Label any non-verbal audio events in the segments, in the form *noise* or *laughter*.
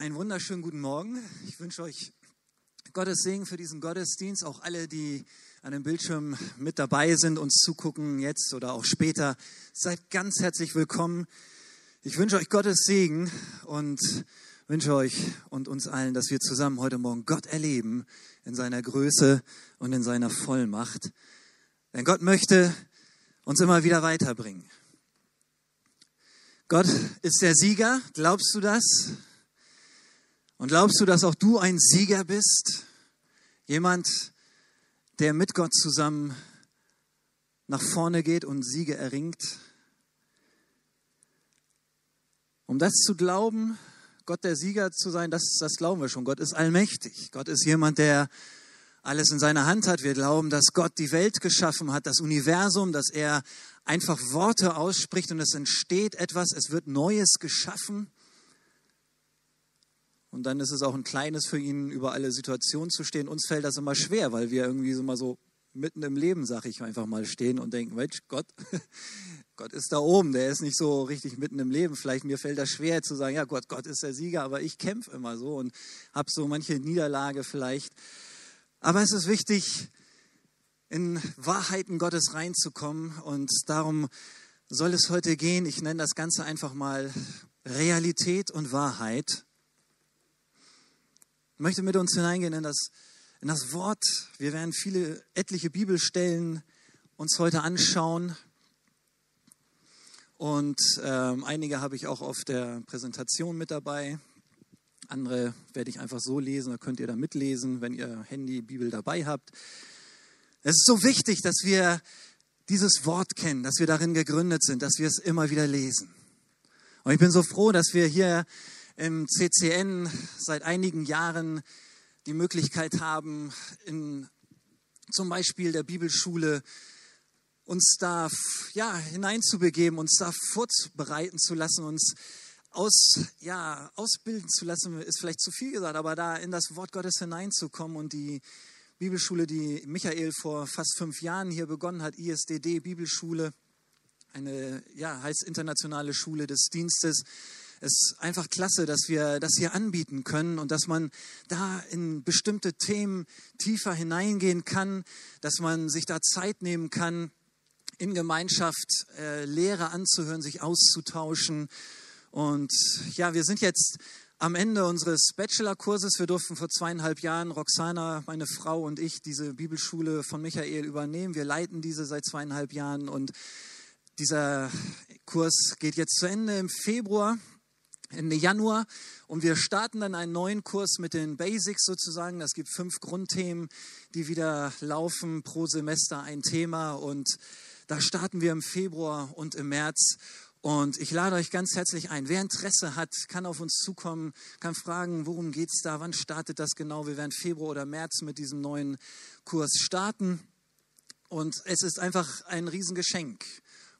Einen wunderschönen guten Morgen. Ich wünsche euch Gottes Segen für diesen Gottesdienst. Auch alle, die an dem Bildschirm mit dabei sind, uns zugucken, jetzt oder auch später. Seid ganz herzlich willkommen. Ich wünsche euch Gottes Segen und wünsche euch und uns allen, dass wir zusammen heute Morgen Gott erleben in seiner Größe und in seiner Vollmacht. Denn Gott möchte uns immer wieder weiterbringen. Gott ist der Sieger. Glaubst du das? Und glaubst du, dass auch du ein Sieger bist? Jemand, der mit Gott zusammen nach vorne geht und Siege erringt? Um das zu glauben, Gott der Sieger zu sein, das, das glauben wir schon. Gott ist allmächtig. Gott ist jemand, der alles in seiner Hand hat. Wir glauben, dass Gott die Welt geschaffen hat, das Universum, dass er einfach Worte ausspricht und es entsteht etwas, es wird Neues geschaffen. Und dann ist es auch ein kleines für ihn, über alle Situationen zu stehen. Uns fällt das immer schwer, weil wir irgendwie so mal so mitten im Leben, sag ich einfach mal, stehen und denken, Mensch, Gott, *laughs* Gott ist da oben, der ist nicht so richtig mitten im Leben. Vielleicht mir fällt das schwer zu sagen, ja Gott, Gott ist der Sieger, aber ich kämpfe immer so und habe so manche Niederlage vielleicht. Aber es ist wichtig, in Wahrheiten Gottes reinzukommen und darum soll es heute gehen. Ich nenne das Ganze einfach mal Realität und Wahrheit. Ich möchte mit uns hineingehen in das, in das Wort. Wir werden viele, etliche Bibelstellen uns heute anschauen. Und ähm, einige habe ich auch auf der Präsentation mit dabei. Andere werde ich einfach so lesen, da könnt ihr da mitlesen, wenn ihr Handy, Bibel dabei habt. Es ist so wichtig, dass wir dieses Wort kennen, dass wir darin gegründet sind, dass wir es immer wieder lesen. Und ich bin so froh, dass wir hier im CCN seit einigen Jahren die Möglichkeit haben, in zum Beispiel der Bibelschule uns da ja, hineinzubegeben, uns da vorbereiten zu lassen, uns aus, ja, ausbilden zu lassen, ist vielleicht zu viel gesagt, aber da in das Wort Gottes hineinzukommen und die Bibelschule, die Michael vor fast fünf Jahren hier begonnen hat, ISDD Bibelschule, eine ja, heißt internationale Schule des Dienstes, es ist einfach klasse, dass wir das hier anbieten können und dass man da in bestimmte Themen tiefer hineingehen kann, dass man sich da Zeit nehmen kann, in Gemeinschaft äh, Lehre anzuhören, sich auszutauschen. Und ja, wir sind jetzt am Ende unseres Bachelorkurses. Wir durften vor zweieinhalb Jahren, Roxana, meine Frau und ich, diese Bibelschule von Michael übernehmen. Wir leiten diese seit zweieinhalb Jahren und dieser Kurs geht jetzt zu Ende im Februar. Ende Januar und wir starten dann einen neuen Kurs mit den Basics sozusagen. Das gibt fünf Grundthemen, die wieder laufen pro Semester ein Thema und da starten wir im Februar und im März. Und ich lade euch ganz herzlich ein. Wer Interesse hat, kann auf uns zukommen, kann fragen, worum geht es da, wann startet das genau. Wir werden Februar oder März mit diesem neuen Kurs starten. Und es ist einfach ein Riesengeschenk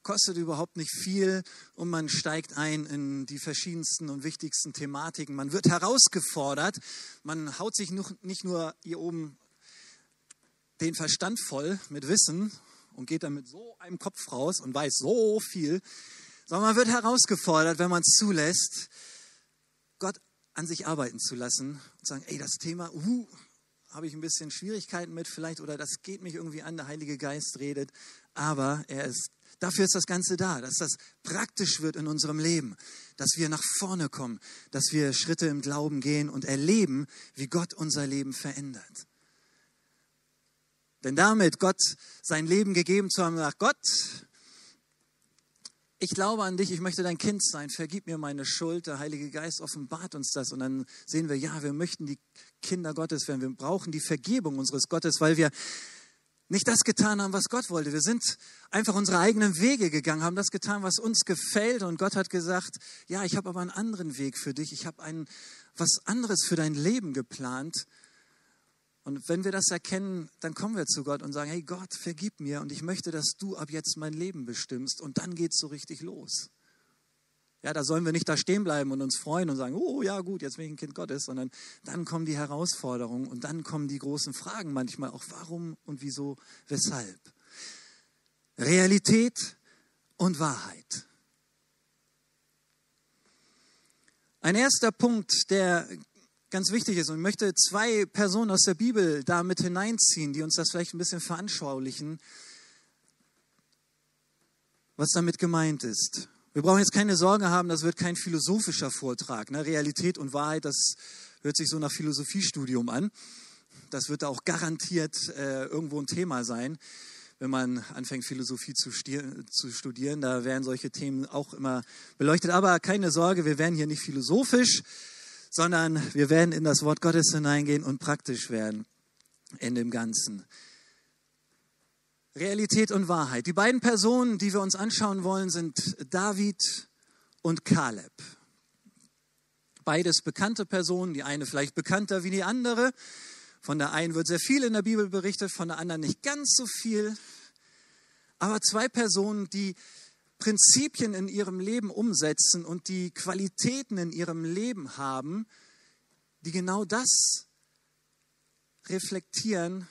kostet überhaupt nicht viel und man steigt ein in die verschiedensten und wichtigsten Thematiken. Man wird herausgefordert, man haut sich nicht nur hier oben den Verstand voll mit Wissen und geht dann mit so einem Kopf raus und weiß so viel, sondern man wird herausgefordert, wenn man es zulässt, Gott an sich arbeiten zu lassen und sagen, ey, das Thema, uh, habe ich ein bisschen Schwierigkeiten mit vielleicht oder das geht mich irgendwie an, der Heilige Geist redet, aber er ist Dafür ist das Ganze da, dass das praktisch wird in unserem Leben, dass wir nach vorne kommen, dass wir Schritte im Glauben gehen und erleben, wie Gott unser Leben verändert. Denn damit Gott sein Leben gegeben zu haben, sagt Gott, ich glaube an dich, ich möchte dein Kind sein, vergib mir meine Schuld. Der Heilige Geist offenbart uns das und dann sehen wir, ja, wir möchten die Kinder Gottes werden. Wir brauchen die Vergebung unseres Gottes, weil wir nicht das getan haben, was Gott wollte. Wir sind einfach unsere eigenen Wege gegangen, haben das getan, was uns gefällt. Und Gott hat gesagt, ja, ich habe aber einen anderen Weg für dich. Ich habe ein was anderes für dein Leben geplant. Und wenn wir das erkennen, dann kommen wir zu Gott und sagen, hey Gott, vergib mir und ich möchte, dass du ab jetzt mein Leben bestimmst. Und dann geht es so richtig los. Ja, da sollen wir nicht da stehen bleiben und uns freuen und sagen, oh ja gut, jetzt bin ich ein Kind Gottes, sondern dann kommen die Herausforderungen und dann kommen die großen Fragen manchmal auch, warum und wieso, weshalb. Realität und Wahrheit. Ein erster Punkt, der ganz wichtig ist und ich möchte zwei Personen aus der Bibel da mit hineinziehen, die uns das vielleicht ein bisschen veranschaulichen, was damit gemeint ist. Wir brauchen jetzt keine Sorge haben, das wird kein philosophischer Vortrag. Ne? Realität und Wahrheit, das hört sich so nach Philosophiestudium an. Das wird auch garantiert äh, irgendwo ein Thema sein, wenn man anfängt, Philosophie zu, zu studieren. Da werden solche Themen auch immer beleuchtet. Aber keine Sorge, wir werden hier nicht philosophisch, sondern wir werden in das Wort Gottes hineingehen und praktisch werden in dem Ganzen. Realität und Wahrheit. Die beiden Personen, die wir uns anschauen wollen, sind David und Kaleb. Beides bekannte Personen, die eine vielleicht bekannter wie die andere. Von der einen wird sehr viel in der Bibel berichtet, von der anderen nicht ganz so viel. Aber zwei Personen, die Prinzipien in ihrem Leben umsetzen und die Qualitäten in ihrem Leben haben, die genau das reflektieren,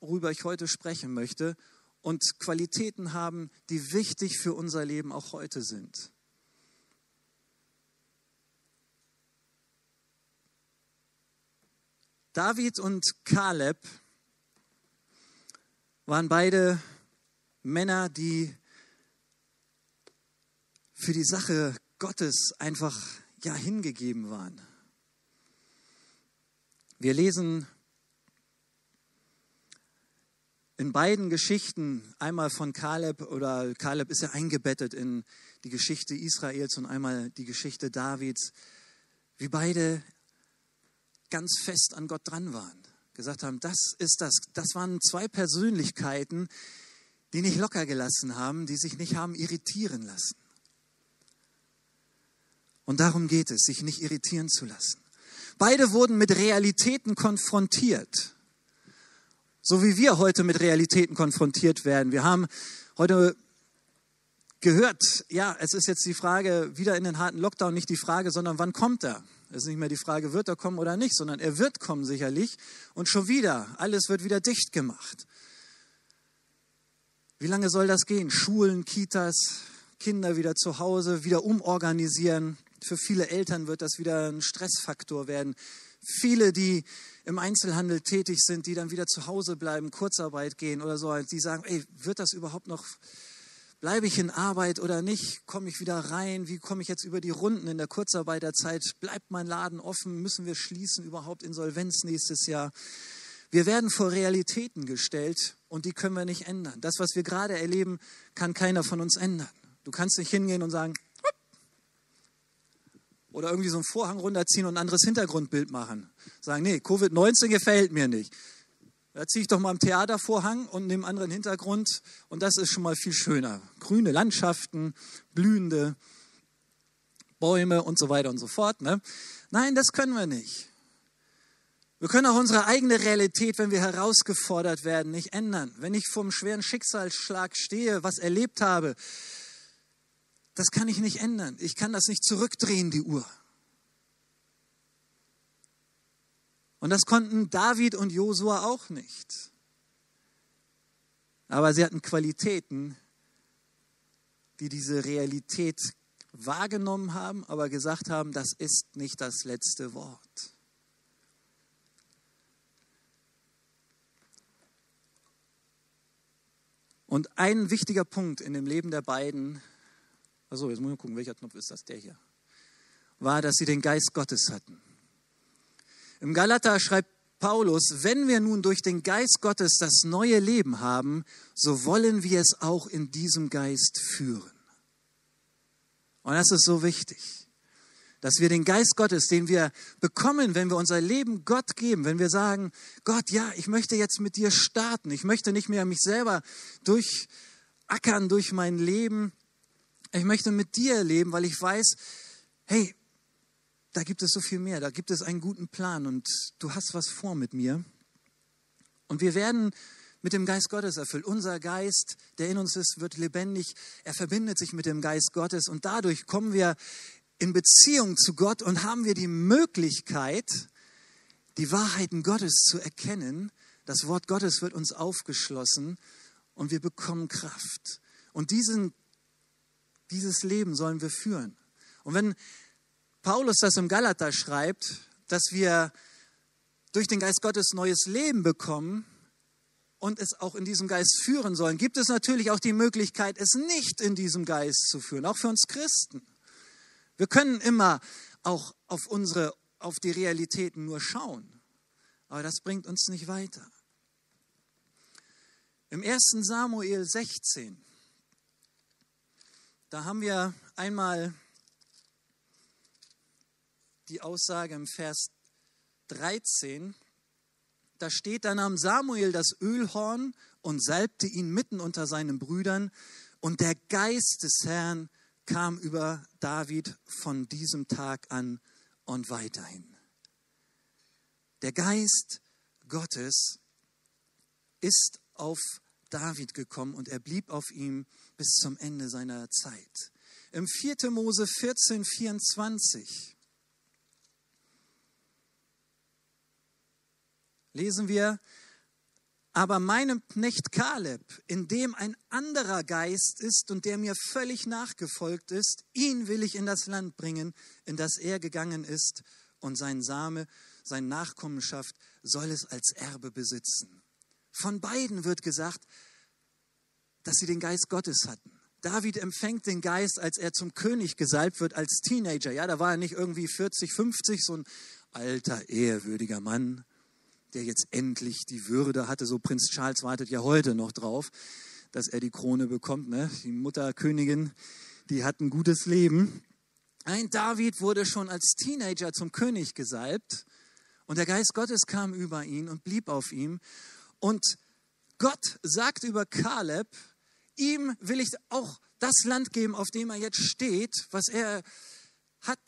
worüber ich heute sprechen möchte und Qualitäten haben, die wichtig für unser Leben auch heute sind. David und Kaleb waren beide Männer, die für die Sache Gottes einfach ja hingegeben waren. Wir lesen in beiden Geschichten, einmal von Kaleb oder Kaleb ist ja eingebettet in die Geschichte Israels und einmal die Geschichte Davids, wie beide ganz fest an Gott dran waren. Gesagt haben, das ist das. Das waren zwei Persönlichkeiten, die nicht locker gelassen haben, die sich nicht haben irritieren lassen. Und darum geht es, sich nicht irritieren zu lassen. Beide wurden mit Realitäten konfrontiert. So wie wir heute mit Realitäten konfrontiert werden. Wir haben heute gehört, ja, es ist jetzt die Frage, wieder in den harten Lockdown, nicht die Frage, sondern wann kommt er? Es ist nicht mehr die Frage, wird er kommen oder nicht, sondern er wird kommen sicherlich. Und schon wieder, alles wird wieder dicht gemacht. Wie lange soll das gehen? Schulen, Kitas, Kinder wieder zu Hause, wieder umorganisieren. Für viele Eltern wird das wieder ein Stressfaktor werden. Viele, die im Einzelhandel tätig sind, die dann wieder zu Hause bleiben, Kurzarbeit gehen oder so, die sagen, ey, wird das überhaupt noch, bleibe ich in Arbeit oder nicht? Komme ich wieder rein? Wie komme ich jetzt über die Runden in der Kurzarbeiterzeit? Bleibt mein Laden offen? Müssen wir schließen? Überhaupt Insolvenz nächstes Jahr? Wir werden vor Realitäten gestellt und die können wir nicht ändern. Das, was wir gerade erleben, kann keiner von uns ändern. Du kannst nicht hingehen und sagen, oder irgendwie so einen Vorhang runterziehen und ein anderes Hintergrundbild machen. Sagen, nee, Covid-19 gefällt mir nicht. Da ziehe ich doch mal einen Theatervorhang und nehme einen anderen Hintergrund und das ist schon mal viel schöner. Grüne Landschaften, blühende Bäume und so weiter und so fort. Ne? Nein, das können wir nicht. Wir können auch unsere eigene Realität, wenn wir herausgefordert werden, nicht ändern. Wenn ich vor einem schweren Schicksalsschlag stehe, was erlebt habe, das kann ich nicht ändern. Ich kann das nicht zurückdrehen, die Uhr. Und das konnten David und Josua auch nicht. Aber sie hatten Qualitäten, die diese Realität wahrgenommen haben, aber gesagt haben, das ist nicht das letzte Wort. Und ein wichtiger Punkt in dem Leben der beiden Achso, jetzt muss ich gucken, welcher Knopf ist das? Der hier. War, dass sie den Geist Gottes hatten. Im Galater schreibt Paulus, wenn wir nun durch den Geist Gottes das neue Leben haben, so wollen wir es auch in diesem Geist führen. Und das ist so wichtig, dass wir den Geist Gottes, den wir bekommen, wenn wir unser Leben Gott geben, wenn wir sagen, Gott, ja, ich möchte jetzt mit dir starten, ich möchte nicht mehr mich selber durchackern durch mein Leben, ich möchte mit dir leben, weil ich weiß, hey, da gibt es so viel mehr, da gibt es einen guten Plan und du hast was vor mit mir. Und wir werden mit dem Geist Gottes erfüllt. Unser Geist, der in uns ist, wird lebendig. Er verbindet sich mit dem Geist Gottes und dadurch kommen wir in Beziehung zu Gott und haben wir die Möglichkeit, die Wahrheiten Gottes zu erkennen. Das Wort Gottes wird uns aufgeschlossen und wir bekommen Kraft. Und diesen dieses Leben sollen wir führen. Und wenn Paulus das im Galater schreibt, dass wir durch den Geist Gottes neues Leben bekommen und es auch in diesem Geist führen sollen, gibt es natürlich auch die Möglichkeit, es nicht in diesem Geist zu führen, auch für uns Christen. Wir können immer auch auf unsere, auf die Realitäten nur schauen, aber das bringt uns nicht weiter. Im 1. Samuel 16, da haben wir einmal die Aussage im Vers 13, da steht, da nahm Samuel das Ölhorn und salbte ihn mitten unter seinen Brüdern und der Geist des Herrn kam über David von diesem Tag an und weiterhin. Der Geist Gottes ist auf David gekommen und er blieb auf ihm bis zum Ende seiner Zeit. Im 4. Mose 14, 24 lesen wir, aber meinem Knecht Kaleb, in dem ein anderer Geist ist und der mir völlig nachgefolgt ist, ihn will ich in das Land bringen, in das er gegangen ist, und sein Same, sein Nachkommenschaft soll es als Erbe besitzen. Von beiden wird gesagt, dass sie den Geist Gottes hatten. David empfängt den Geist, als er zum König gesalbt wird, als Teenager. Ja, da war er nicht irgendwie 40, 50, so ein alter, ehrwürdiger Mann, der jetzt endlich die Würde hatte. So Prinz Charles wartet ja heute noch drauf, dass er die Krone bekommt. Ne? Die Mutterkönigin, die hat ein gutes Leben. Ein David wurde schon als Teenager zum König gesalbt und der Geist Gottes kam über ihn und blieb auf ihm. Und Gott sagt über Kaleb, ihm will ich auch das Land geben, auf dem er jetzt steht, was er hat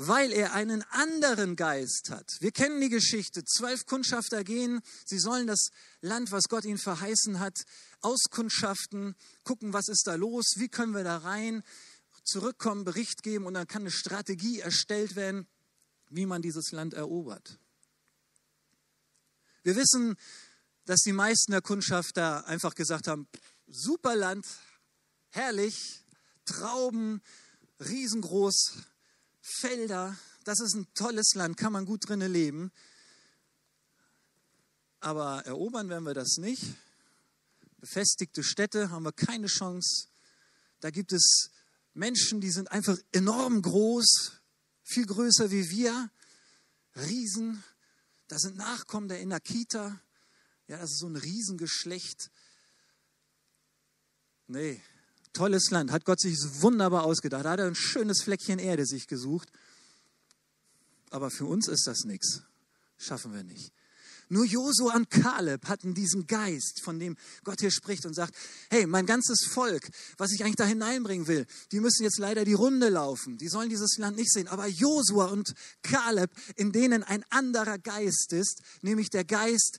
weil er einen anderen Geist hat. Wir kennen die Geschichte. Zwölf Kundschafter gehen, sie sollen das Land, was Gott ihnen verheißen hat, auskundschaften, gucken, was ist da los, wie können wir da rein, zurückkommen, Bericht geben und dann kann eine Strategie erstellt werden, wie man dieses Land erobert. Wir wissen, dass die meisten der Kundschafter einfach gesagt haben, super Land, herrlich, Trauben, riesengroß, Felder, das ist ein tolles Land, kann man gut drinnen leben. Aber erobern werden wir das nicht. Befestigte Städte haben wir keine Chance. Da gibt es Menschen, die sind einfach enorm groß, viel größer wie wir, Riesen. Da sind Nachkommen der Inakita. Ja, das ist so ein Riesengeschlecht. Nee, tolles Land, hat Gott sich wunderbar ausgedacht. Da hat er ein schönes Fleckchen Erde sich gesucht. Aber für uns ist das nichts. Schaffen wir nicht. Nur Josua und Kaleb hatten diesen Geist, von dem Gott hier spricht und sagt, hey, mein ganzes Volk, was ich eigentlich da hineinbringen will, die müssen jetzt leider die Runde laufen. Die sollen dieses Land nicht sehen. Aber Josua und Kaleb, in denen ein anderer Geist ist, nämlich der Geist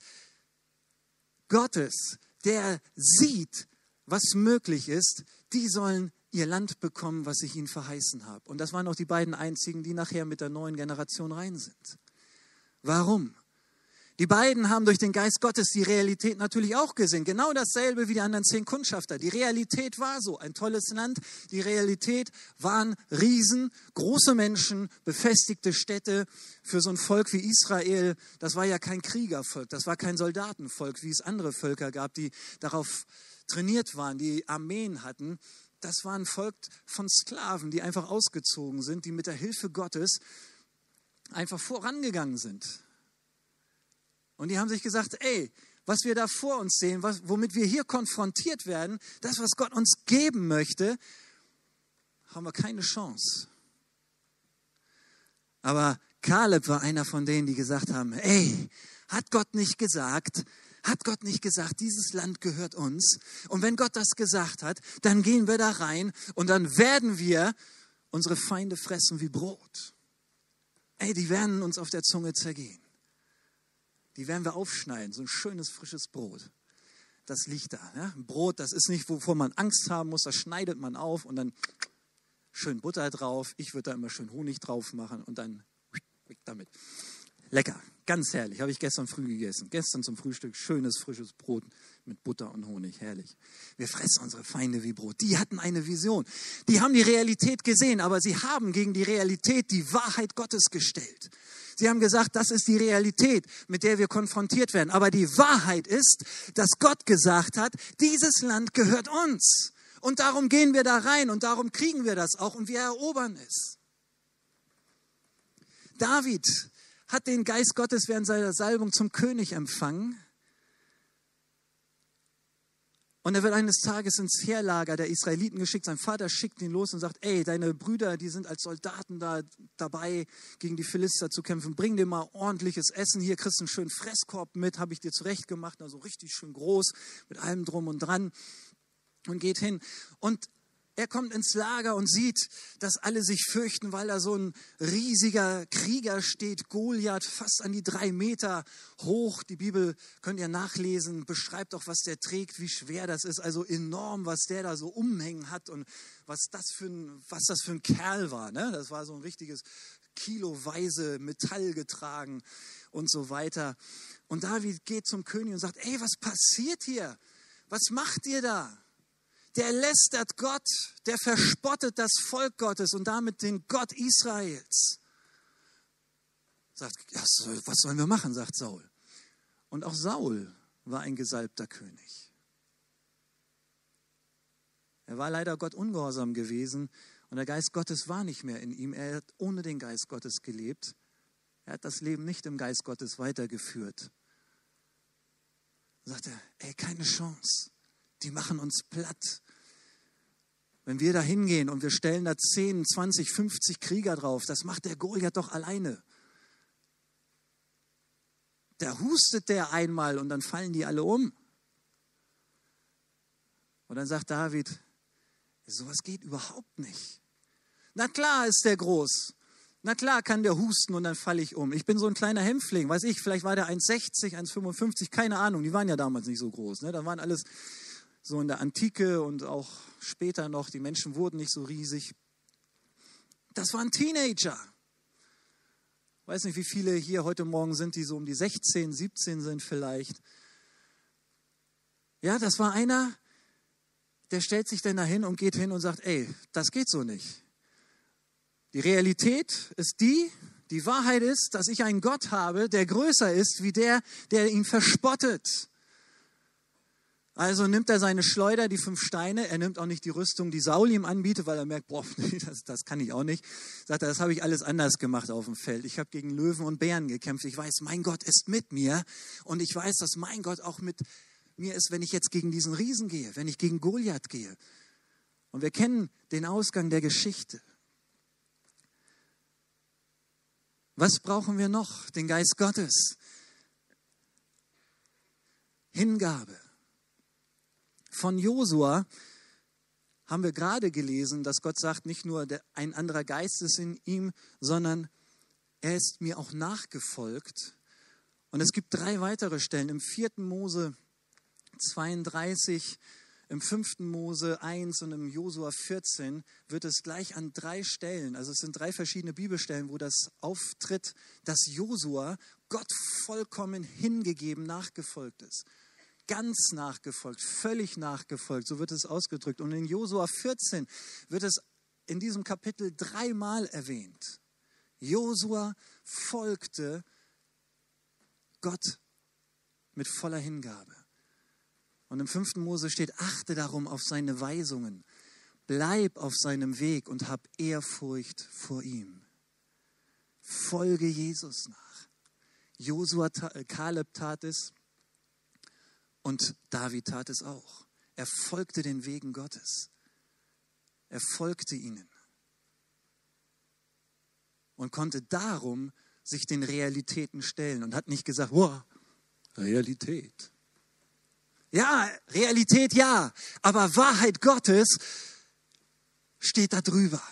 Gottes, der sieht, was möglich ist, die sollen ihr Land bekommen, was ich ihnen verheißen habe. Und das waren auch die beiden einzigen, die nachher mit der neuen Generation rein sind. Warum? Die beiden haben durch den Geist Gottes die Realität natürlich auch gesehen. Genau dasselbe wie die anderen zehn Kundschafter. Die Realität war so, ein tolles Land. Die Realität waren Riesen, große Menschen, befestigte Städte. Für so ein Volk wie Israel, das war ja kein Kriegervolk, das war kein Soldatenvolk, wie es andere Völker gab, die darauf trainiert waren, die Armeen hatten, das war ein Volk von Sklaven, die einfach ausgezogen sind, die mit der Hilfe Gottes einfach vorangegangen sind. Und die haben sich gesagt, ey, was wir da vor uns sehen, was, womit wir hier konfrontiert werden, das, was Gott uns geben möchte, haben wir keine Chance. Aber Kaleb war einer von denen, die gesagt haben, ey, hat Gott nicht gesagt, hat Gott nicht gesagt, dieses Land gehört uns? Und wenn Gott das gesagt hat, dann gehen wir da rein und dann werden wir unsere Feinde fressen wie Brot. Ey, die werden uns auf der Zunge zergehen. Die werden wir aufschneiden, so ein schönes frisches Brot. Das liegt da. Ja? Brot, das ist nicht, wovor man Angst haben muss, das schneidet man auf und dann schön Butter drauf. Ich würde da immer schön Honig drauf machen und dann damit. Lecker Ganz herrlich, habe ich gestern früh gegessen. Gestern zum Frühstück schönes, frisches Brot mit Butter und Honig, herrlich. Wir fressen unsere Feinde wie Brot. Die hatten eine Vision. Die haben die Realität gesehen, aber sie haben gegen die Realität die Wahrheit Gottes gestellt. Sie haben gesagt, das ist die Realität, mit der wir konfrontiert werden. Aber die Wahrheit ist, dass Gott gesagt hat, dieses Land gehört uns. Und darum gehen wir da rein und darum kriegen wir das auch und wir erobern es. David hat den Geist Gottes während seiner Salbung zum König empfangen. Und er wird eines Tages ins Heerlager der Israeliten geschickt. Sein Vater schickt ihn los und sagt, ey, deine Brüder, die sind als Soldaten da dabei, gegen die Philister zu kämpfen. Bring dir mal ordentliches Essen. Hier kriegst du einen schönen Fresskorb mit, habe ich dir zurechtgemacht. Also richtig schön groß, mit allem drum und dran. Und geht hin. Und er kommt ins Lager und sieht, dass alle sich fürchten, weil da so ein riesiger Krieger steht, Goliath, fast an die drei Meter hoch. Die Bibel könnt ihr nachlesen, beschreibt auch, was der trägt, wie schwer das ist. Also enorm, was der da so umhängen hat und was das für ein, was das für ein Kerl war. Ne? Das war so ein richtiges kiloweise Metall getragen und so weiter. Und David geht zum König und sagt, ey, was passiert hier? Was macht ihr da? Der lästert Gott, der verspottet das Volk Gottes und damit den Gott Israels. Sagt, was sollen wir machen, sagt Saul. Und auch Saul war ein gesalbter König. Er war leider Gott ungehorsam gewesen und der Geist Gottes war nicht mehr in ihm. Er hat ohne den Geist Gottes gelebt. Er hat das Leben nicht im Geist Gottes weitergeführt. Er sagte, ey, keine Chance. Die machen uns platt. Wenn wir da hingehen und wir stellen da 10, 20, 50 Krieger drauf, das macht der Goliath doch alleine. Da hustet der einmal und dann fallen die alle um. Und dann sagt David, sowas geht überhaupt nicht. Na klar ist der groß. Na klar kann der husten und dann falle ich um. Ich bin so ein kleiner Hämpfling, weiß ich, vielleicht war der 1,60, 1,55, keine Ahnung. Die waren ja damals nicht so groß. Ne? Da waren alles so in der Antike und auch später noch, die Menschen wurden nicht so riesig. Das waren Teenager. Ich weiß nicht, wie viele hier heute Morgen sind, die so um die 16, 17 sind vielleicht. Ja, das war einer, der stellt sich dann dahin und geht hin und sagt, ey, das geht so nicht. Die Realität ist die, die Wahrheit ist, dass ich einen Gott habe, der größer ist wie der, der ihn verspottet. Also nimmt er seine Schleuder, die fünf Steine. Er nimmt auch nicht die Rüstung, die Saul ihm anbietet, weil er merkt, boah, *laughs* das, das kann ich auch nicht. Sagt er, das habe ich alles anders gemacht auf dem Feld. Ich habe gegen Löwen und Bären gekämpft. Ich weiß, mein Gott ist mit mir. Und ich weiß, dass mein Gott auch mit mir ist, wenn ich jetzt gegen diesen Riesen gehe, wenn ich gegen Goliath gehe. Und wir kennen den Ausgang der Geschichte. Was brauchen wir noch? Den Geist Gottes. Hingabe von Josua haben wir gerade gelesen, dass Gott sagt, nicht nur ein anderer Geist ist in ihm, sondern er ist mir auch nachgefolgt. Und es gibt drei weitere Stellen. Im 4. Mose 32, im 5. Mose 1 und im Josua 14 wird es gleich an drei Stellen, also es sind drei verschiedene Bibelstellen, wo das auftritt, dass Josua Gott vollkommen hingegeben nachgefolgt ist ganz nachgefolgt, völlig nachgefolgt, so wird es ausgedrückt. Und in Josua 14 wird es in diesem Kapitel dreimal erwähnt. Josua folgte Gott mit voller Hingabe. Und im fünften Mose steht, achte darum auf seine Weisungen, bleib auf seinem Weg und hab Ehrfurcht vor ihm. Folge Jesus nach. Josua, Kaleb tat es, und David tat es auch. Er folgte den Wegen Gottes. Er folgte ihnen. Und konnte darum sich den Realitäten stellen und hat nicht gesagt, wow, Realität. Ja, Realität ja, aber Wahrheit Gottes steht da drüber.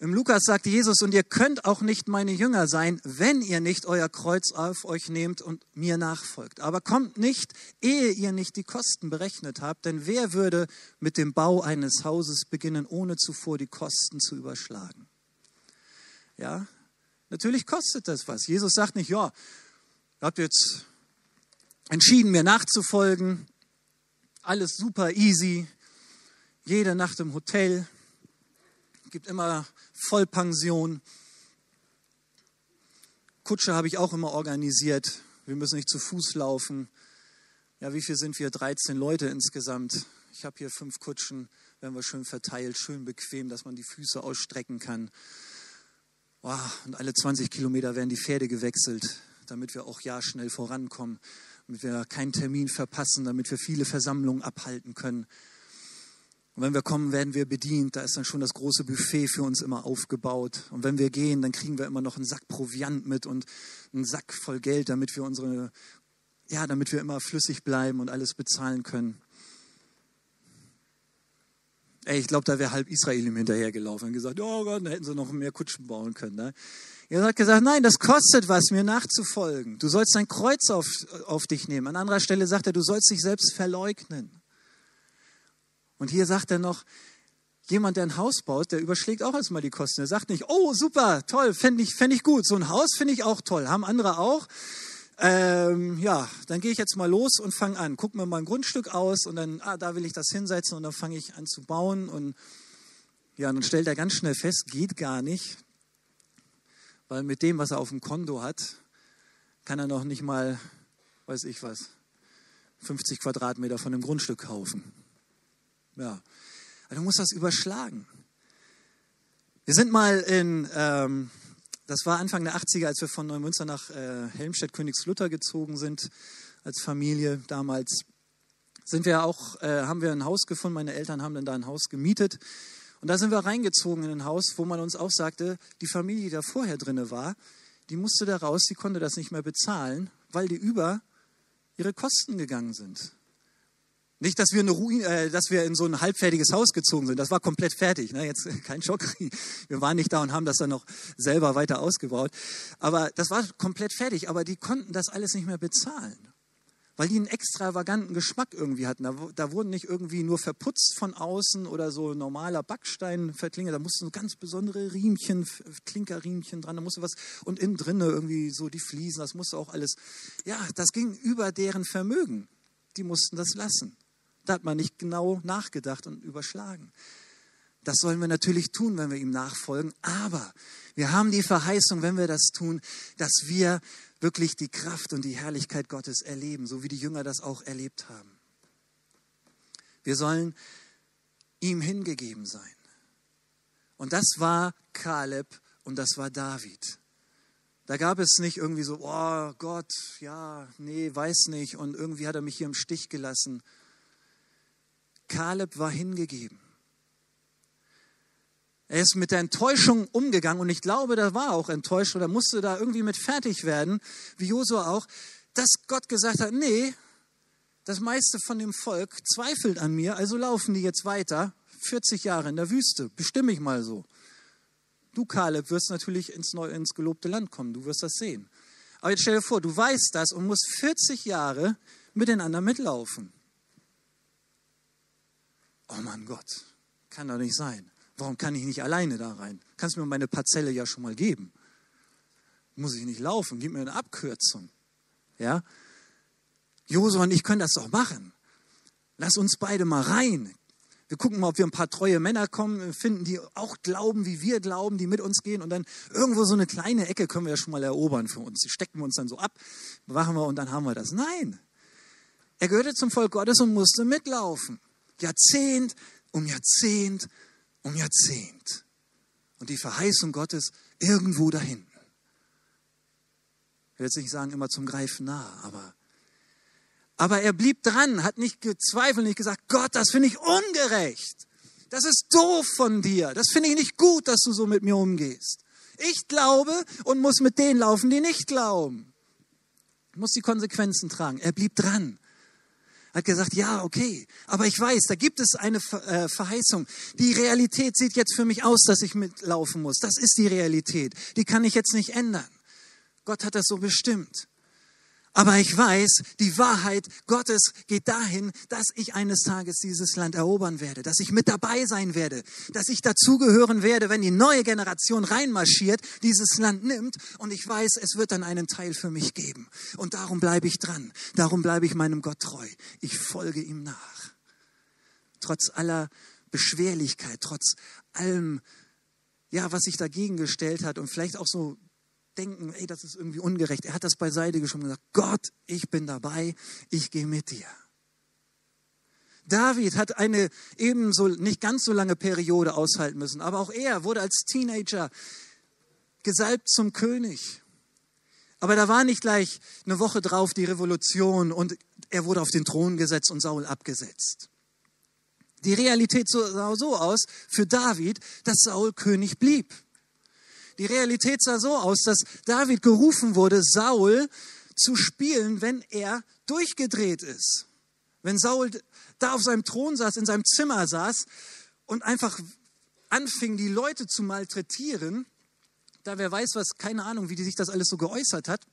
Im Lukas sagt Jesus, und ihr könnt auch nicht meine Jünger sein, wenn ihr nicht euer Kreuz auf euch nehmt und mir nachfolgt. Aber kommt nicht, ehe ihr nicht die Kosten berechnet habt, denn wer würde mit dem Bau eines Hauses beginnen, ohne zuvor die Kosten zu überschlagen? Ja, Natürlich kostet das was. Jesus sagt nicht, ja, ihr habt jetzt entschieden, mir nachzufolgen. Alles super easy. Jede Nacht im Hotel. Gibt immer Vollpension. Kutsche habe ich auch immer organisiert. Wir müssen nicht zu Fuß laufen. Ja, wie viel sind wir? 13 Leute insgesamt. Ich habe hier fünf Kutschen, werden wir schön verteilt, schön bequem, dass man die Füße ausstrecken kann. Oh, und alle 20 Kilometer werden die Pferde gewechselt, damit wir auch ja schnell vorankommen, damit wir keinen Termin verpassen, damit wir viele Versammlungen abhalten können. Und wenn wir kommen, werden wir bedient. Da ist dann schon das große Buffet für uns immer aufgebaut. Und wenn wir gehen, dann kriegen wir immer noch einen Sack Proviant mit und einen Sack voll Geld, damit wir unsere, ja, damit wir immer flüssig bleiben und alles bezahlen können. Ey, ich glaube, da wäre halb Israel ihm hinterhergelaufen und gesagt, oh Gott, da hätten sie noch mehr Kutschen bauen können. Ne? Er hat gesagt, nein, das kostet was, mir nachzufolgen. Du sollst dein Kreuz auf, auf dich nehmen. An anderer Stelle sagt er, du sollst dich selbst verleugnen. Und hier sagt er noch, jemand, der ein Haus baut, der überschlägt auch erstmal die Kosten. Er sagt nicht, oh, super, toll, fände ich, fänd ich gut. So ein Haus finde ich auch toll. Haben andere auch. Ähm, ja, dann gehe ich jetzt mal los und fange an. Guck mir mal ein Grundstück aus und dann, ah, da will ich das hinsetzen und dann fange ich an zu bauen. Und ja, dann stellt er ganz schnell fest, geht gar nicht. Weil mit dem, was er auf dem Konto hat, kann er noch nicht mal, weiß ich was, 50 Quadratmeter von einem Grundstück kaufen. Ja, also du musst das überschlagen. Wir sind mal in, ähm, das war Anfang der 80er, als wir von Neumünster nach äh, Helmstedt Königslutter gezogen sind, als Familie damals. Sind wir auch, äh, haben wir ein Haus gefunden, meine Eltern haben dann da ein Haus gemietet. Und da sind wir reingezogen in ein Haus, wo man uns auch sagte, die Familie, die da vorher drinne war, die musste da raus, die konnte das nicht mehr bezahlen, weil die über ihre Kosten gegangen sind. Nicht, dass wir, eine Ruin, äh, dass wir in so ein halbfertiges Haus gezogen sind. Das war komplett fertig. Ne? Jetzt *laughs* kein Schock. Wir waren nicht da und haben das dann noch selber weiter ausgebaut. Aber das war komplett fertig. Aber die konnten das alles nicht mehr bezahlen. Weil die einen extravaganten Geschmack irgendwie hatten. Da, da wurden nicht irgendwie nur verputzt von außen oder so normaler Backstein verklingelt. Da mussten so ganz besondere Riemchen, Klinkerriemchen dran. Da musste was, und innen drinne irgendwie so die Fliesen. Das musste auch alles. Ja, das ging über deren Vermögen. Die mussten das lassen. Da hat man nicht genau nachgedacht und überschlagen. Das sollen wir natürlich tun, wenn wir ihm nachfolgen. Aber wir haben die Verheißung, wenn wir das tun, dass wir wirklich die Kraft und die Herrlichkeit Gottes erleben, so wie die Jünger das auch erlebt haben. Wir sollen ihm hingegeben sein. Und das war Kaleb und das war David. Da gab es nicht irgendwie so, oh Gott, ja, nee, weiß nicht und irgendwie hat er mich hier im Stich gelassen. Kaleb war hingegeben. Er ist mit der Enttäuschung umgegangen und ich glaube, da war auch enttäuscht oder musste da irgendwie mit fertig werden, wie Josua auch, dass Gott gesagt hat, nee, das meiste von dem Volk zweifelt an mir, also laufen die jetzt weiter, 40 Jahre in der Wüste, bestimme ich mal so. Du, Kaleb, wirst natürlich ins, neu, ins gelobte Land kommen, du wirst das sehen. Aber jetzt stell dir vor, du weißt das und musst 40 Jahre mit den anderen mitlaufen oh mein Gott, kann doch nicht sein. Warum kann ich nicht alleine da rein? Kannst mir meine Parzelle ja schon mal geben. Muss ich nicht laufen, gib mir eine Abkürzung. Ja? Josua und ich können das doch machen. Lass uns beide mal rein. Wir gucken mal, ob wir ein paar treue Männer kommen, finden, die auch glauben, wie wir glauben, die mit uns gehen. Und dann irgendwo so eine kleine Ecke können wir ja schon mal erobern für uns. Die stecken wir uns dann so ab, machen wir und dann haben wir das. Nein. Er gehörte zum Volk Gottes und musste mitlaufen. Jahrzehnt um Jahrzehnt um Jahrzehnt. Und die Verheißung Gottes irgendwo dahin. Ich will jetzt nicht sagen, immer zum Greifen nah, aber, aber er blieb dran, hat nicht gezweifelt, nicht gesagt, Gott, das finde ich ungerecht. Das ist doof von dir. Das finde ich nicht gut, dass du so mit mir umgehst. Ich glaube und muss mit denen laufen, die nicht glauben. Ich muss die Konsequenzen tragen. Er blieb dran hat gesagt, ja, okay, aber ich weiß, da gibt es eine äh, Verheißung. Die Realität sieht jetzt für mich aus, dass ich mitlaufen muss. Das ist die Realität. Die kann ich jetzt nicht ändern. Gott hat das so bestimmt. Aber ich weiß, die Wahrheit Gottes geht dahin, dass ich eines Tages dieses Land erobern werde, dass ich mit dabei sein werde, dass ich dazugehören werde, wenn die neue Generation reinmarschiert, dieses Land nimmt und ich weiß, es wird dann einen Teil für mich geben. Und darum bleibe ich dran, darum bleibe ich meinem Gott treu. Ich folge ihm nach. Trotz aller Beschwerlichkeit, trotz allem, ja, was sich dagegen gestellt hat und vielleicht auch so denken, ey, das ist irgendwie ungerecht. Er hat das beiseite geschoben und gesagt, Gott, ich bin dabei, ich gehe mit dir. David hat eine ebenso nicht ganz so lange Periode aushalten müssen, aber auch er wurde als Teenager gesalbt zum König. Aber da war nicht gleich eine Woche drauf die Revolution und er wurde auf den Thron gesetzt und Saul abgesetzt. Die Realität sah so aus für David, dass Saul König blieb. Die Realität sah so aus, dass David gerufen wurde, Saul zu spielen, wenn er durchgedreht ist. Wenn Saul da auf seinem Thron saß, in seinem Zimmer saß und einfach anfing, die Leute zu malträtieren, da wer weiß was, keine Ahnung, wie die sich das alles so geäußert hat,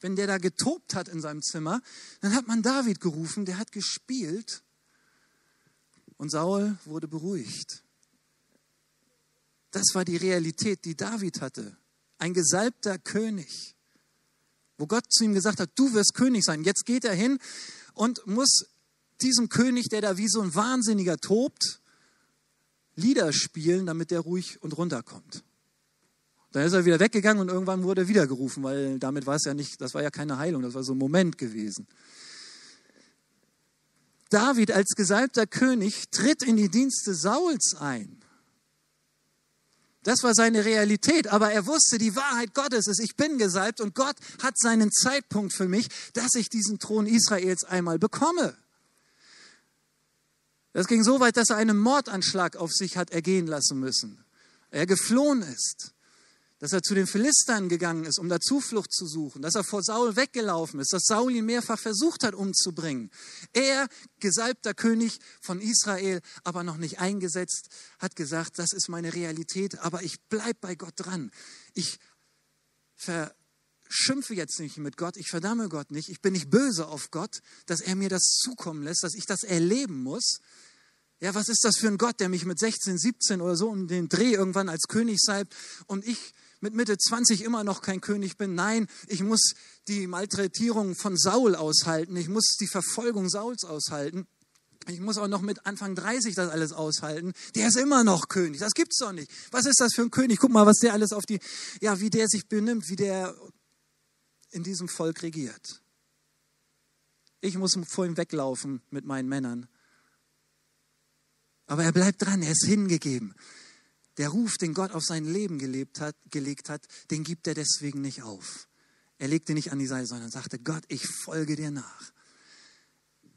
wenn der da getobt hat in seinem Zimmer, dann hat man David gerufen, der hat gespielt und Saul wurde beruhigt. Das war die Realität, die David hatte. Ein gesalbter König, wo Gott zu ihm gesagt hat, du wirst König sein. Jetzt geht er hin und muss diesem König, der da wie so ein Wahnsinniger tobt, Lieder spielen, damit der ruhig und runterkommt. Dann ist er wieder weggegangen und irgendwann wurde er wieder gerufen, weil damit war es ja nicht, das war ja keine Heilung, das war so ein Moment gewesen. David als gesalbter König tritt in die Dienste Sauls ein. Das war seine Realität. Aber er wusste, die Wahrheit Gottes ist, ich bin gesalbt und Gott hat seinen Zeitpunkt für mich, dass ich diesen Thron Israels einmal bekomme. Das ging so weit, dass er einen Mordanschlag auf sich hat ergehen lassen müssen. Er geflohen ist dass er zu den Philistern gegangen ist, um da Zuflucht zu suchen, dass er vor Saul weggelaufen ist, dass Saul ihn mehrfach versucht hat umzubringen. Er, gesalbter König von Israel, aber noch nicht eingesetzt, hat gesagt, das ist meine Realität, aber ich bleibe bei Gott dran. Ich verschimpfe jetzt nicht mit Gott, ich verdamme Gott nicht, ich bin nicht böse auf Gott, dass er mir das zukommen lässt, dass ich das erleben muss. Ja, was ist das für ein Gott, der mich mit 16, 17 oder so um den Dreh irgendwann als König salbt und ich mit Mitte 20 immer noch kein König bin. Nein, ich muss die Malträtierung von Saul aushalten. Ich muss die Verfolgung Sauls aushalten. Ich muss auch noch mit Anfang 30 das alles aushalten. Der ist immer noch König. Das gibt's doch nicht. Was ist das für ein König? Guck mal, was der alles auf die, ja, wie der sich benimmt, wie der in diesem Volk regiert. Ich muss vor ihm weglaufen mit meinen Männern. Aber er bleibt dran, er ist hingegeben. Der Ruf, den Gott auf sein Leben gelebt hat, gelegt hat, den gibt er deswegen nicht auf. Er legte nicht an die Seite, sondern sagte, Gott, ich folge dir nach.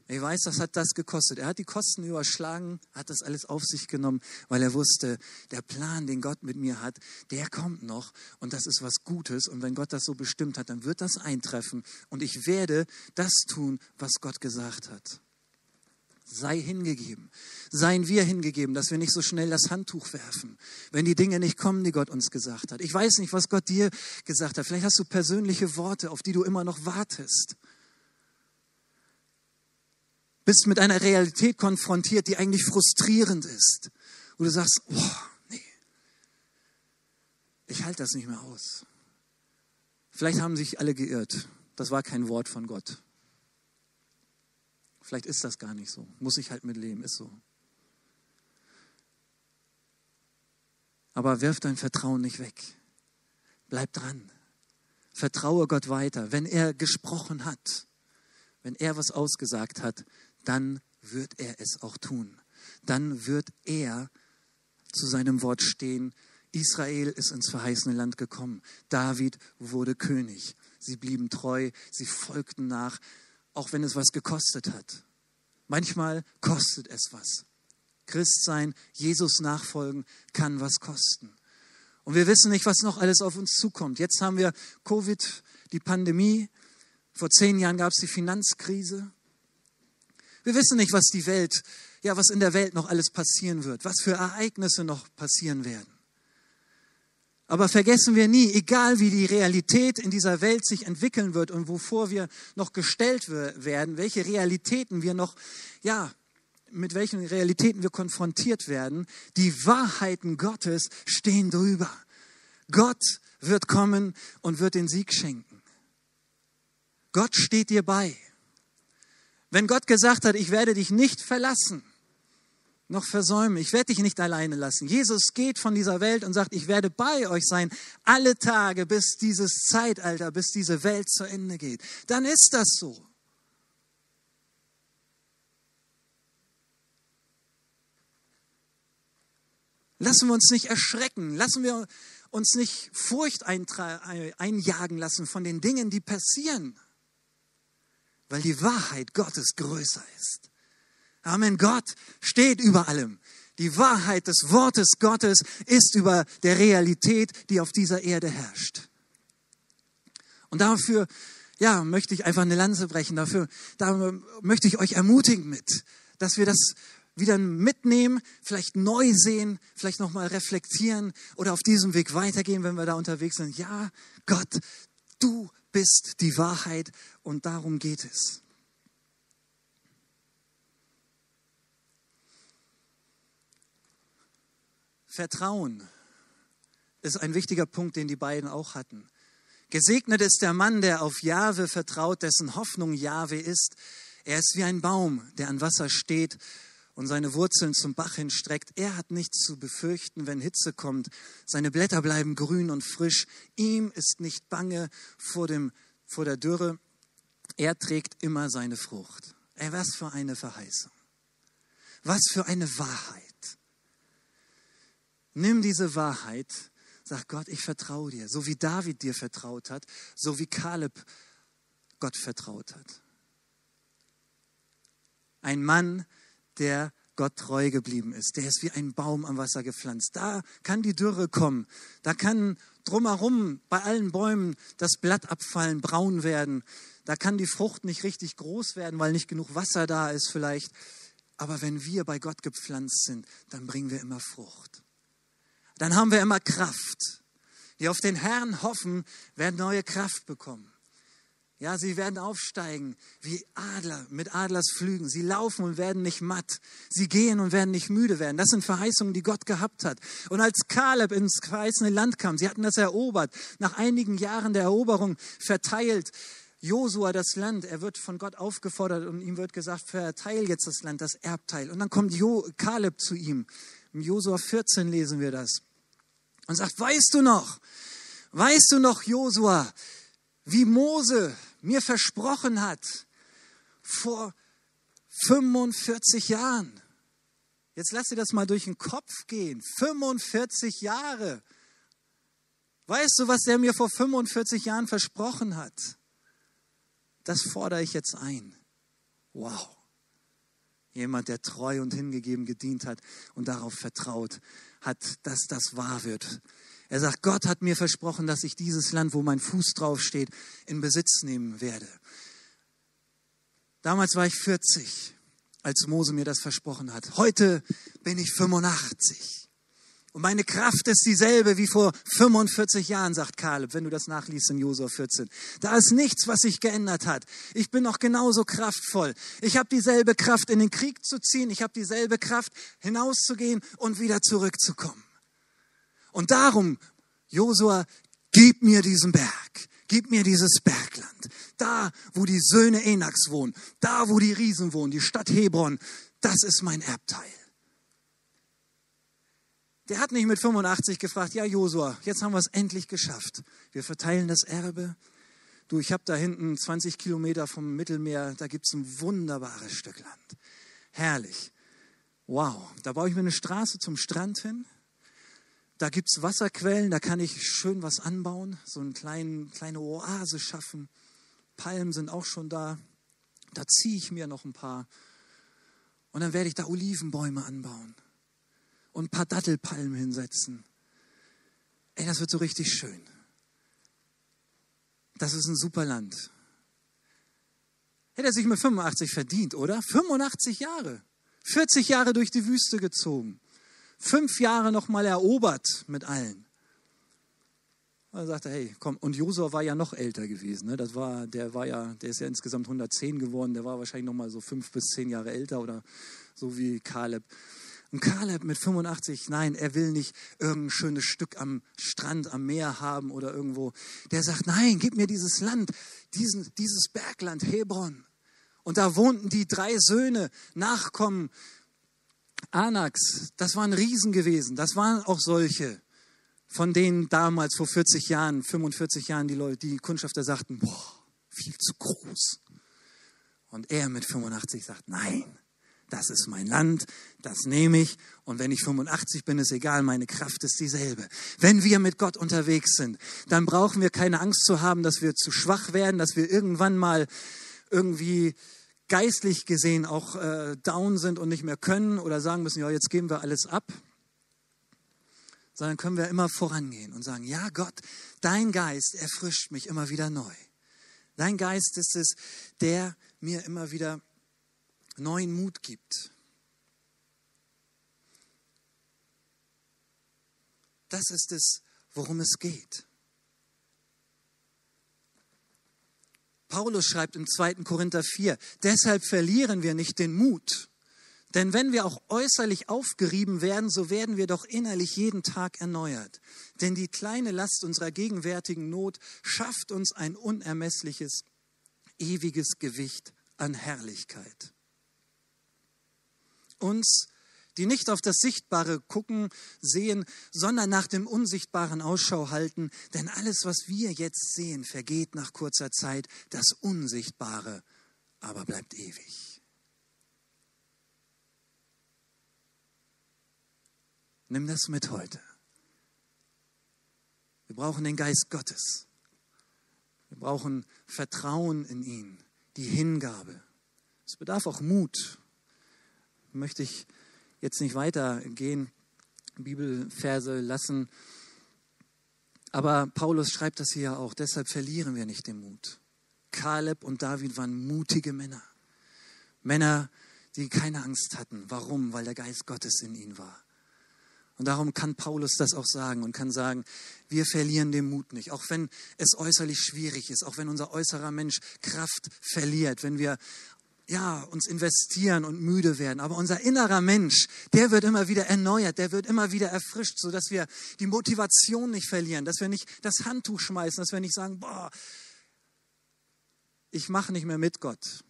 Ich weiß, was hat das gekostet. Er hat die Kosten überschlagen, hat das alles auf sich genommen, weil er wusste, der Plan, den Gott mit mir hat, der kommt noch und das ist was Gutes. Und wenn Gott das so bestimmt hat, dann wird das eintreffen und ich werde das tun, was Gott gesagt hat sei hingegeben. Seien wir hingegeben, dass wir nicht so schnell das Handtuch werfen, wenn die Dinge nicht kommen, die Gott uns gesagt hat. Ich weiß nicht, was Gott dir gesagt hat. Vielleicht hast du persönliche Worte, auf die du immer noch wartest. Bist mit einer Realität konfrontiert, die eigentlich frustrierend ist. Wo du sagst, oh, nee, ich halte das nicht mehr aus. Vielleicht haben sich alle geirrt. Das war kein Wort von Gott. Vielleicht ist das gar nicht so. Muss ich halt mit leben, ist so. Aber wirf dein Vertrauen nicht weg. Bleib dran. Vertraue Gott weiter. Wenn er gesprochen hat, wenn er was ausgesagt hat, dann wird er es auch tun. Dann wird er zu seinem Wort stehen. Israel ist ins verheißene Land gekommen. David wurde König. Sie blieben treu, sie folgten nach, auch wenn es was gekostet hat. Manchmal kostet es was. Christ sein, Jesus nachfolgen, kann was kosten. Und wir wissen nicht, was noch alles auf uns zukommt. Jetzt haben wir Covid, die Pandemie. Vor zehn Jahren gab es die Finanzkrise. Wir wissen nicht, was die Welt, ja, was in der Welt noch alles passieren wird, was für Ereignisse noch passieren werden. Aber vergessen wir nie, egal wie die Realität in dieser Welt sich entwickeln wird und wovor wir noch gestellt werden, welche Realitäten wir noch, ja, mit welchen Realitäten wir konfrontiert werden, die Wahrheiten Gottes stehen drüber. Gott wird kommen und wird den Sieg schenken. Gott steht dir bei. Wenn Gott gesagt hat, ich werde dich nicht verlassen, noch versäumen. Ich werde dich nicht alleine lassen. Jesus geht von dieser Welt und sagt, ich werde bei euch sein, alle Tage, bis dieses Zeitalter, bis diese Welt zu Ende geht. Dann ist das so. Lassen wir uns nicht erschrecken, lassen wir uns nicht Furcht einjagen lassen von den Dingen, die passieren, weil die Wahrheit Gottes größer ist. Amen. Gott steht über allem. Die Wahrheit des Wortes Gottes ist über der Realität, die auf dieser Erde herrscht. Und dafür, ja, möchte ich einfach eine Lanze brechen. Dafür, da möchte ich euch ermutigen mit, dass wir das wieder mitnehmen, vielleicht neu sehen, vielleicht nochmal reflektieren oder auf diesem Weg weitergehen, wenn wir da unterwegs sind. Ja, Gott, du bist die Wahrheit und darum geht es. Vertrauen ist ein wichtiger Punkt, den die beiden auch hatten. Gesegnet ist der Mann, der auf Jahwe vertraut, dessen Hoffnung Jahwe ist. Er ist wie ein Baum, der an Wasser steht und seine Wurzeln zum Bach hinstreckt. Er hat nichts zu befürchten, wenn Hitze kommt. Seine Blätter bleiben grün und frisch. Ihm ist nicht bange vor, dem, vor der Dürre. Er trägt immer seine Frucht. Ey, was für eine Verheißung. Was für eine Wahrheit. Nimm diese Wahrheit, sag Gott, ich vertraue dir, so wie David dir vertraut hat, so wie Kaleb Gott vertraut hat. Ein Mann, der Gott treu geblieben ist. Der ist wie ein Baum am Wasser gepflanzt. Da kann die Dürre kommen. Da kann drumherum bei allen Bäumen das Blatt abfallen, braun werden. Da kann die Frucht nicht richtig groß werden, weil nicht genug Wasser da ist vielleicht. Aber wenn wir bei Gott gepflanzt sind, dann bringen wir immer Frucht dann haben wir immer Kraft. Die auf den Herrn hoffen, werden neue Kraft bekommen. Ja, sie werden aufsteigen wie Adler mit Adlersflügen. Sie laufen und werden nicht matt. Sie gehen und werden nicht müde werden. Das sind Verheißungen, die Gott gehabt hat. Und als Kaleb ins verheißene Land kam, sie hatten das erobert, nach einigen Jahren der Eroberung verteilt Josua das Land. Er wird von Gott aufgefordert und ihm wird gesagt, verteil jetzt das Land, das Erbteil. Und dann kommt jo Kaleb zu ihm. Im Josua 14 lesen wir das und sagt, weißt du noch, weißt du noch, Josua, wie Mose mir versprochen hat vor 45 Jahren. Jetzt lass dir das mal durch den Kopf gehen. 45 Jahre. Weißt du, was er mir vor 45 Jahren versprochen hat? Das fordere ich jetzt ein. Wow. Jemand, der treu und hingegeben gedient hat und darauf vertraut hat, dass das wahr wird. Er sagt, Gott hat mir versprochen, dass ich dieses Land, wo mein Fuß drauf steht, in Besitz nehmen werde. Damals war ich 40, als Mose mir das versprochen hat. Heute bin ich 85. Und meine Kraft ist dieselbe wie vor 45 Jahren, sagt Kaleb, wenn du das nachliest in Josua 14. Da ist nichts, was sich geändert hat. Ich bin noch genauso kraftvoll. Ich habe dieselbe Kraft, in den Krieg zu ziehen. Ich habe dieselbe Kraft, hinauszugehen und wieder zurückzukommen. Und darum, Josua, gib mir diesen Berg. Gib mir dieses Bergland. Da, wo die Söhne Enaks wohnen. Da, wo die Riesen wohnen. Die Stadt Hebron. Das ist mein Erbteil. Der hat nicht mit 85 gefragt, ja Josua, jetzt haben wir es endlich geschafft. Wir verteilen das Erbe. Du, ich habe da hinten 20 Kilometer vom Mittelmeer, da gibt es ein wunderbares Stück Land. Herrlich. Wow, da baue ich mir eine Straße zum Strand hin. Da gibt es Wasserquellen, da kann ich schön was anbauen, so eine kleine, kleine Oase schaffen. Palmen sind auch schon da. Da ziehe ich mir noch ein paar. Und dann werde ich da Olivenbäume anbauen und ein paar Dattelpalmen hinsetzen. Ey, das wird so richtig schön. Das ist ein super Land. Hätte er sich mit 85 verdient, oder? 85 Jahre. 40 Jahre durch die Wüste gezogen. Fünf Jahre nochmal erobert mit allen. dann sagte er, hey, komm. Und Josua war ja noch älter gewesen. Ne? Das war, der war ja, der ist ja insgesamt 110 geworden. Der war wahrscheinlich noch mal so fünf bis zehn Jahre älter oder so wie Kaleb. Und Kaleb mit 85, nein, er will nicht irgendein schönes Stück am Strand, am Meer haben oder irgendwo. Der sagt, nein, gib mir dieses Land, diesen, dieses Bergland, Hebron. Und da wohnten die drei Söhne, Nachkommen Anaks. Das waren Riesen gewesen. Das waren auch solche, von denen damals vor 40 Jahren, 45 Jahren die Leute, die Kundschafter sagten, boah, viel zu groß. Und er mit 85 sagt, nein, das ist mein Land, das nehme ich. Und wenn ich 85 bin, ist egal, meine Kraft ist dieselbe. Wenn wir mit Gott unterwegs sind, dann brauchen wir keine Angst zu haben, dass wir zu schwach werden, dass wir irgendwann mal irgendwie geistlich gesehen auch äh, down sind und nicht mehr können oder sagen müssen, ja, jetzt geben wir alles ab. Sondern können wir immer vorangehen und sagen, ja Gott, dein Geist erfrischt mich immer wieder neu. Dein Geist ist es, der mir immer wieder neuen Mut gibt. Das ist es, worum es geht. Paulus schreibt im 2. Korinther 4, deshalb verlieren wir nicht den Mut. Denn wenn wir auch äußerlich aufgerieben werden, so werden wir doch innerlich jeden Tag erneuert. Denn die kleine Last unserer gegenwärtigen Not schafft uns ein unermessliches, ewiges Gewicht an Herrlichkeit uns, die nicht auf das Sichtbare gucken, sehen, sondern nach dem Unsichtbaren Ausschau halten. Denn alles, was wir jetzt sehen, vergeht nach kurzer Zeit. Das Unsichtbare aber bleibt ewig. Nimm das mit heute. Wir brauchen den Geist Gottes. Wir brauchen Vertrauen in ihn, die Hingabe. Es bedarf auch Mut möchte ich jetzt nicht weitergehen, Bibelverse lassen. Aber Paulus schreibt das hier auch, deshalb verlieren wir nicht den Mut. Kaleb und David waren mutige Männer. Männer, die keine Angst hatten. Warum? Weil der Geist Gottes in ihnen war. Und darum kann Paulus das auch sagen und kann sagen, wir verlieren den Mut nicht, auch wenn es äußerlich schwierig ist, auch wenn unser äußerer Mensch Kraft verliert, wenn wir ja, uns investieren und müde werden. Aber unser innerer Mensch, der wird immer wieder erneuert, der wird immer wieder erfrischt, sodass wir die Motivation nicht verlieren, dass wir nicht das Handtuch schmeißen, dass wir nicht sagen, boah, ich mache nicht mehr mit Gott.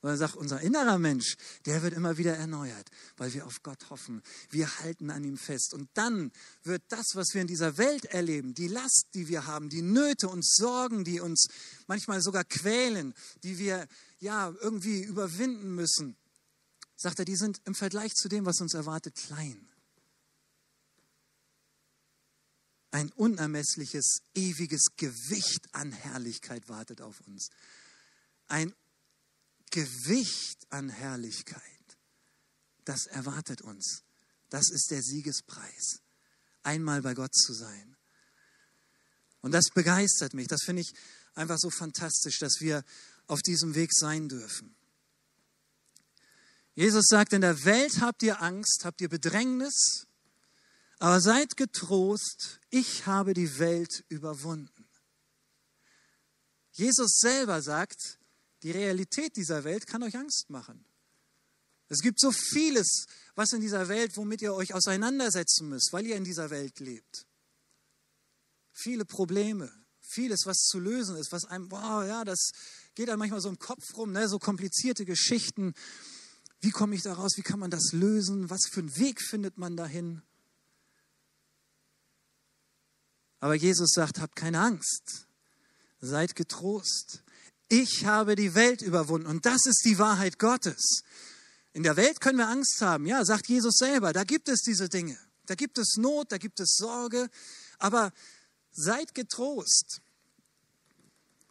Weil er sagt, unser innerer Mensch, der wird immer wieder erneuert, weil wir auf Gott hoffen. Wir halten an ihm fest. Und dann wird das, was wir in dieser Welt erleben, die Last, die wir haben, die Nöte und Sorgen, die uns manchmal sogar quälen, die wir ja irgendwie überwinden müssen, sagt er, die sind im Vergleich zu dem, was uns erwartet, klein. Ein unermessliches, ewiges Gewicht an Herrlichkeit wartet auf uns. Ein Gewicht an Herrlichkeit, das erwartet uns. Das ist der Siegespreis, einmal bei Gott zu sein. Und das begeistert mich. Das finde ich einfach so fantastisch, dass wir auf diesem Weg sein dürfen. Jesus sagt, in der Welt habt ihr Angst, habt ihr Bedrängnis, aber seid getrost, ich habe die Welt überwunden. Jesus selber sagt, die Realität dieser Welt kann euch Angst machen. Es gibt so vieles, was in dieser Welt, womit ihr euch auseinandersetzen müsst, weil ihr in dieser Welt lebt. Viele Probleme, vieles, was zu lösen ist, was einem, wow, ja, das geht einem manchmal so im Kopf rum, ne, so komplizierte Geschichten. Wie komme ich da raus? Wie kann man das lösen? Was für einen Weg findet man dahin? Aber Jesus sagt, habt keine Angst. Seid getrost. Ich habe die Welt überwunden und das ist die Wahrheit Gottes. In der Welt können wir Angst haben, ja, sagt Jesus selber. Da gibt es diese Dinge. Da gibt es Not, da gibt es Sorge. Aber seid getrost.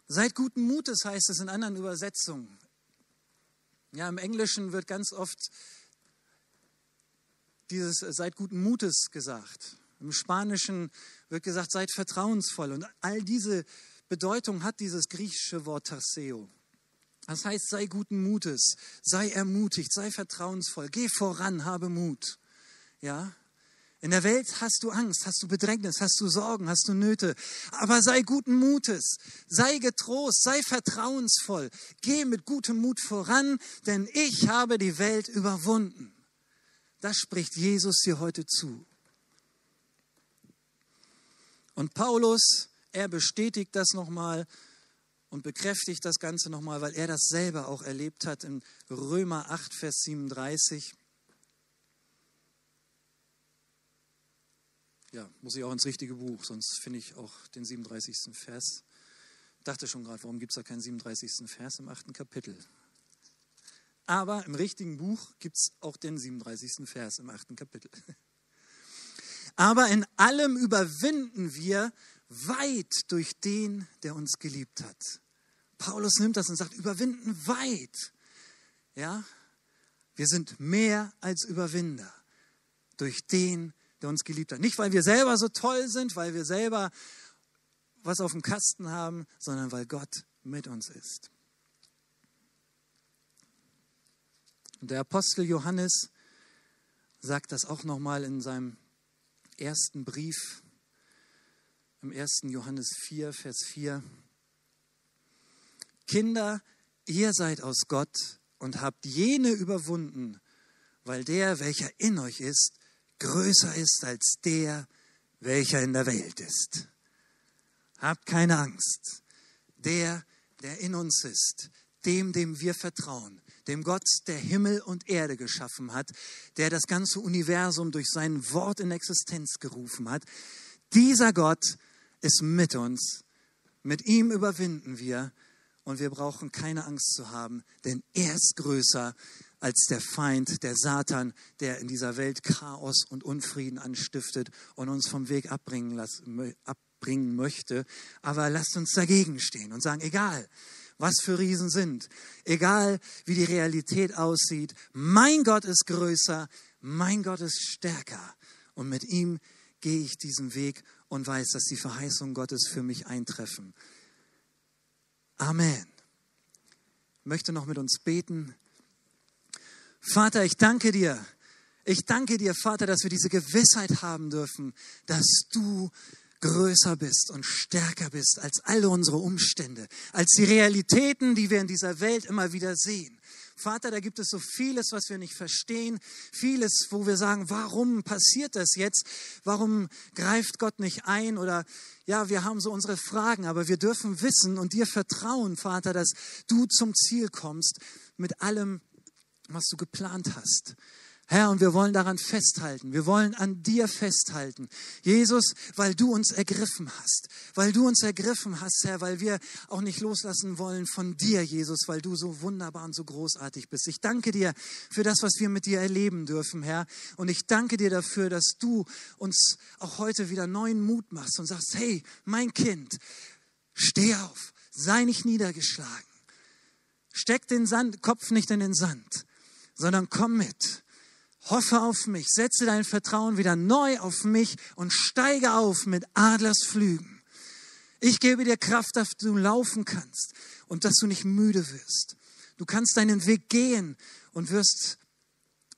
Seid guten Mutes, heißt es in anderen Übersetzungen. Ja, im Englischen wird ganz oft dieses seid guten Mutes gesagt. Im Spanischen wird gesagt, seid vertrauensvoll. Und all diese Bedeutung hat dieses griechische Wort Tarseo. Das heißt, sei guten Mutes, sei ermutigt, sei vertrauensvoll, geh voran, habe Mut. Ja? In der Welt hast du Angst, hast du Bedrängnis, hast du Sorgen, hast du Nöte. Aber sei guten Mutes, sei getrost, sei vertrauensvoll. Geh mit gutem Mut voran, denn ich habe die Welt überwunden. Das spricht Jesus dir heute zu. Und Paulus, er bestätigt das nochmal und bekräftigt das Ganze nochmal, weil er das selber auch erlebt hat in Römer 8, Vers 37. Ja, muss ich auch ins richtige Buch, sonst finde ich auch den 37. Vers. Dachte schon gerade, warum gibt es da keinen 37. Vers im achten Kapitel? Aber im richtigen Buch gibt es auch den 37. Vers im achten Kapitel. *laughs* Aber in allem überwinden wir weit durch den, der uns geliebt hat. Paulus nimmt das und sagt, überwinden weit. Ja, wir sind mehr als Überwinder durch den, der uns geliebt hat. Nicht, weil wir selber so toll sind, weil wir selber was auf dem Kasten haben, sondern weil Gott mit uns ist. Und der Apostel Johannes sagt das auch nochmal in seinem ersten Brief, im 1. Johannes 4, Vers 4. Kinder, ihr seid aus Gott und habt jene überwunden, weil der, welcher in euch ist, größer ist als der, welcher in der Welt ist. Habt keine Angst. Der, der in uns ist, dem, dem wir vertrauen, dem Gott, der Himmel und Erde geschaffen hat, der das ganze Universum durch sein Wort in Existenz gerufen hat, dieser Gott ist mit uns. Mit ihm überwinden wir und wir brauchen keine Angst zu haben, denn er ist größer als der Feind, der Satan, der in dieser Welt Chaos und Unfrieden anstiftet und uns vom Weg abbringen, lassen, abbringen möchte. Aber lasst uns dagegen stehen und sagen, egal, was für Riesen sind, egal wie die Realität aussieht, mein Gott ist größer, mein Gott ist stärker. Und mit ihm gehe ich diesen Weg und weiß, dass die Verheißungen Gottes für mich eintreffen. Amen. Ich möchte noch mit uns beten. Vater, ich danke dir. Ich danke dir, Vater, dass wir diese Gewissheit haben dürfen, dass du größer bist und stärker bist als alle unsere Umstände, als die Realitäten, die wir in dieser Welt immer wieder sehen. Vater, da gibt es so vieles, was wir nicht verstehen, vieles, wo wir sagen, warum passiert das jetzt? Warum greift Gott nicht ein? Oder ja, wir haben so unsere Fragen, aber wir dürfen wissen und dir vertrauen, Vater, dass du zum Ziel kommst mit allem, was du geplant hast. Herr, und wir wollen daran festhalten. Wir wollen an dir festhalten. Jesus, weil du uns ergriffen hast. Weil du uns ergriffen hast, Herr, weil wir auch nicht loslassen wollen von dir, Jesus, weil du so wunderbar und so großartig bist. Ich danke dir für das, was wir mit dir erleben dürfen, Herr. Und ich danke dir dafür, dass du uns auch heute wieder neuen Mut machst und sagst, hey, mein Kind, steh auf, sei nicht niedergeschlagen. Steck den Sand, Kopf nicht in den Sand, sondern komm mit Hoffe auf mich, setze dein Vertrauen wieder neu auf mich und steige auf mit Adlersflügen. Ich gebe dir Kraft, dass du laufen kannst und dass du nicht müde wirst. Du kannst deinen Weg gehen und wirst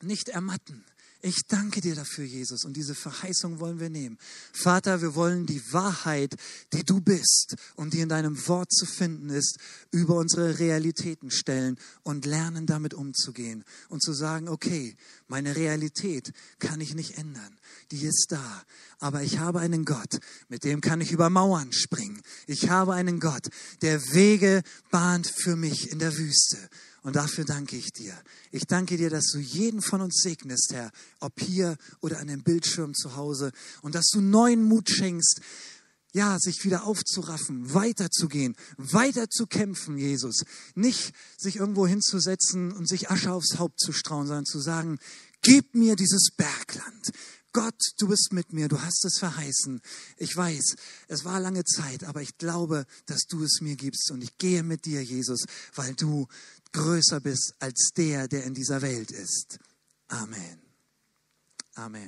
nicht ermatten. Ich danke dir dafür, Jesus, und diese Verheißung wollen wir nehmen. Vater, wir wollen die Wahrheit, die du bist und die in deinem Wort zu finden ist, über unsere Realitäten stellen und lernen, damit umzugehen und zu sagen, okay, meine Realität kann ich nicht ändern, die ist da, aber ich habe einen Gott, mit dem kann ich über Mauern springen. Ich habe einen Gott, der Wege bahnt für mich in der Wüste. Und dafür danke ich dir. Ich danke dir, dass du jeden von uns segnest, Herr, ob hier oder an dem Bildschirm zu Hause. Und dass du neuen Mut schenkst, ja, sich wieder aufzuraffen, weiterzugehen, weiter zu kämpfen, Jesus. Nicht sich irgendwo hinzusetzen und sich Asche aufs Haupt zu strauen, sondern zu sagen, gib mir dieses Bergland. Gott, du bist mit mir, du hast es verheißen. Ich weiß, es war lange Zeit, aber ich glaube, dass du es mir gibst und ich gehe mit dir, Jesus, weil du größer bist als der, der in dieser Welt ist. Amen. Amen.